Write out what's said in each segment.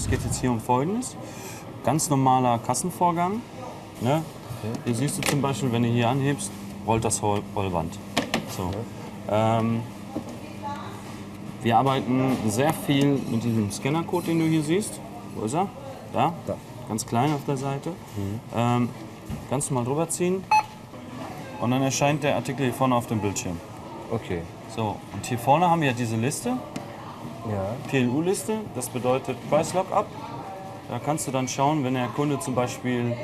Es geht jetzt hier um Folgendes. Ganz normaler Kassenvorgang. Ne? Hier siehst du zum Beispiel, wenn du hier anhebst, rollt das Roll- Rollband. So. Ähm, wir arbeiten sehr viel mit diesem Scannercode, den du hier siehst. Wo ist er? Da? Da. Ganz klein auf der Seite. Ähm, ganz normal drüber ziehen. Und dann erscheint der Artikel hier vorne auf dem Bildschirm. Okay. So, und hier vorne haben wir diese Liste, Ja. PLU-Liste, das bedeutet Price Lockup. Da kannst du dann schauen, wenn der Kunde zum Beispiel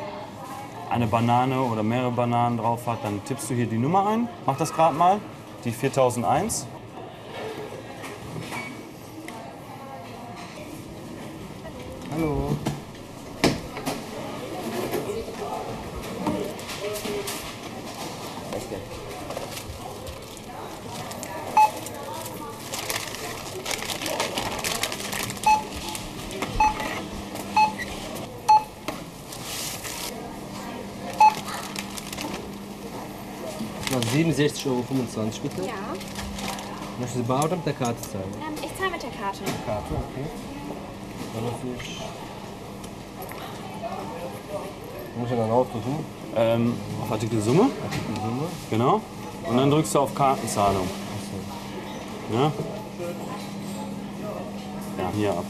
eine Banane oder mehrere Bananen drauf hat, dann tippst du hier die Nummer ein. Mach das gerade mal, die 4001. Hallo. Na, 67,25 Euro bitte. Ja, Möchten Sie bar oder mit der Karte zahlen? ähm, ich zahle mit der Karte. Karte, okay. Dann natürlich. Muss ich dann aufdrücken? Ähm, auf Artikelsumme, Artikelsumme. genau. Und dann drückst du auf Kartenzahlung. Ja? Ja, hier ab.